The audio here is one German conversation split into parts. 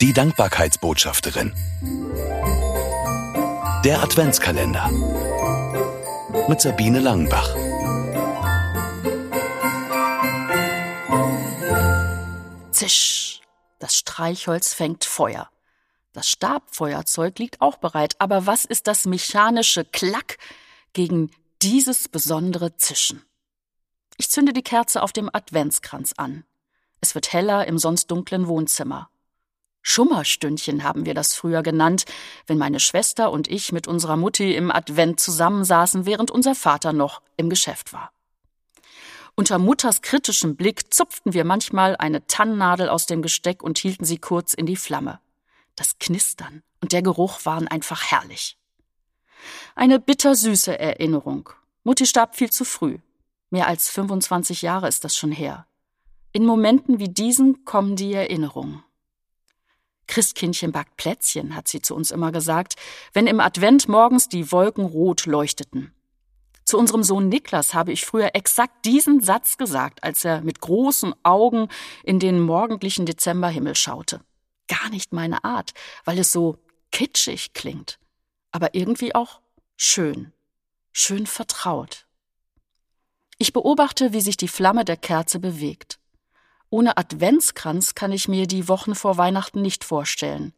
Die Dankbarkeitsbotschafterin. Der Adventskalender. Mit Sabine Langenbach. Zisch. Das Streichholz fängt Feuer. Das Stabfeuerzeug liegt auch bereit, aber was ist das mechanische Klack gegen dieses besondere Zischen? Ich zünde die Kerze auf dem Adventskranz an. Es wird heller im sonst dunklen Wohnzimmer. Schummerstündchen haben wir das früher genannt, wenn meine Schwester und ich mit unserer Mutti im Advent zusammensaßen, während unser Vater noch im Geschäft war. Unter Mutters kritischem Blick zupften wir manchmal eine Tannennadel aus dem Gesteck und hielten sie kurz in die Flamme. Das Knistern und der Geruch waren einfach herrlich. Eine bittersüße Erinnerung. Mutti starb viel zu früh. Mehr als 25 Jahre ist das schon her. In Momenten wie diesen kommen die Erinnerungen. Christkindchen backt Plätzchen, hat sie zu uns immer gesagt, wenn im Advent morgens die Wolken rot leuchteten. Zu unserem Sohn Niklas habe ich früher exakt diesen Satz gesagt, als er mit großen Augen in den morgendlichen Dezemberhimmel schaute. Gar nicht meine Art, weil es so kitschig klingt, aber irgendwie auch schön, schön vertraut. Ich beobachte, wie sich die Flamme der Kerze bewegt. Ohne Adventskranz kann ich mir die Wochen vor Weihnachten nicht vorstellen.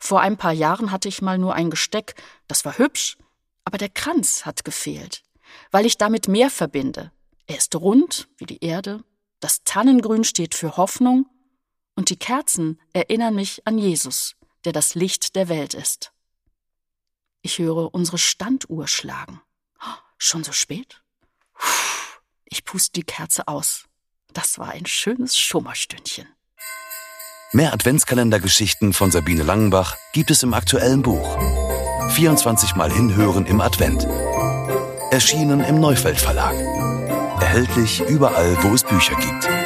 Vor ein paar Jahren hatte ich mal nur ein Gesteck, das war hübsch, aber der Kranz hat gefehlt, weil ich damit mehr verbinde. Er ist rund wie die Erde, das Tannengrün steht für Hoffnung und die Kerzen erinnern mich an Jesus, der das Licht der Welt ist. Ich höre unsere Standuhr schlagen. Schon so spät? Ich puste die Kerze aus. Das war ein schönes Schummerstündchen. Mehr Adventskalendergeschichten von Sabine Langenbach gibt es im aktuellen Buch. 24 Mal hinhören im Advent. Erschienen im Neufeld Verlag. Erhältlich überall, wo es Bücher gibt.